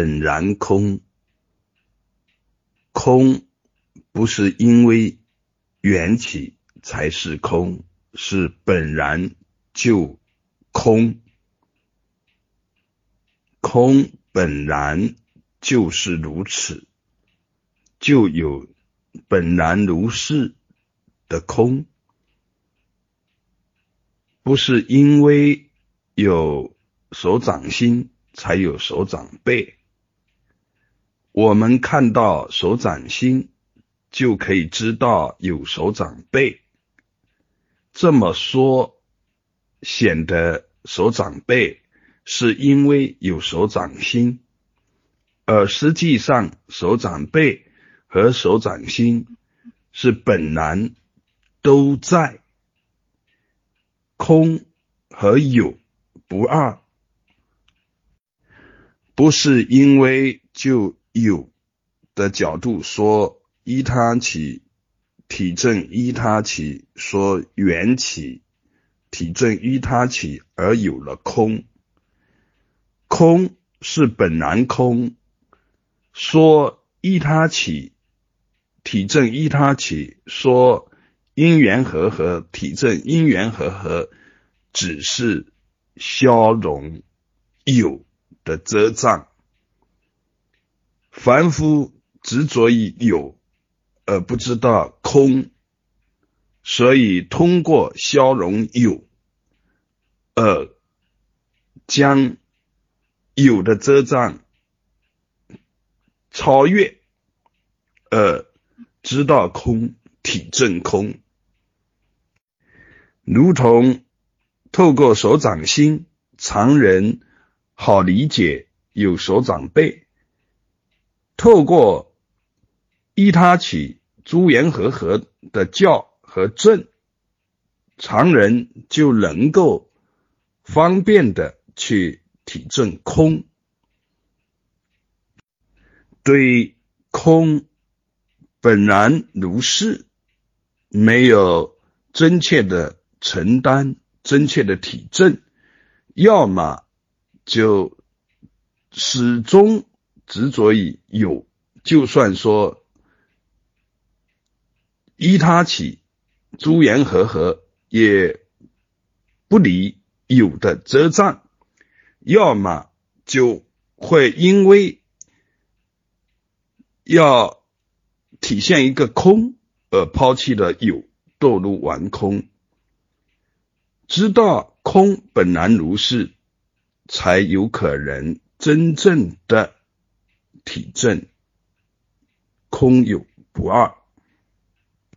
本然空。空不是因为缘起才是空，是本然就空。空本然就是如此，就有本然如是的空，不是因为有手掌心才有手掌背。我们看到手掌心，就可以知道有手掌背。这么说，显得手掌背是因为有手掌心，而实际上手掌背和手掌心是本然都在，空和有不二，不是因为就。有的角度说依他起体证依他起说缘起体证依他起而有了空，空是本然空，说依他起体证依他起说因缘和合体证因缘和合，只是消融有的遮障。凡夫执着于有，而不知道空，所以通过消融有，而将有的遮障超越，而知道空体证空，如同透过手掌心，常人好理解有手掌背。透过依他起诸缘和合的教和正，常人就能够方便的去体证空。对空本然如是，没有真切的承担、真切的体证，要么就始终。执着于有，就算说依他起诸缘和合，也不离有的遮障；要么就会因为要体现一个空，而抛弃了有，堕入完空。知道空本然如是，才有可能真正的。体证空有不二。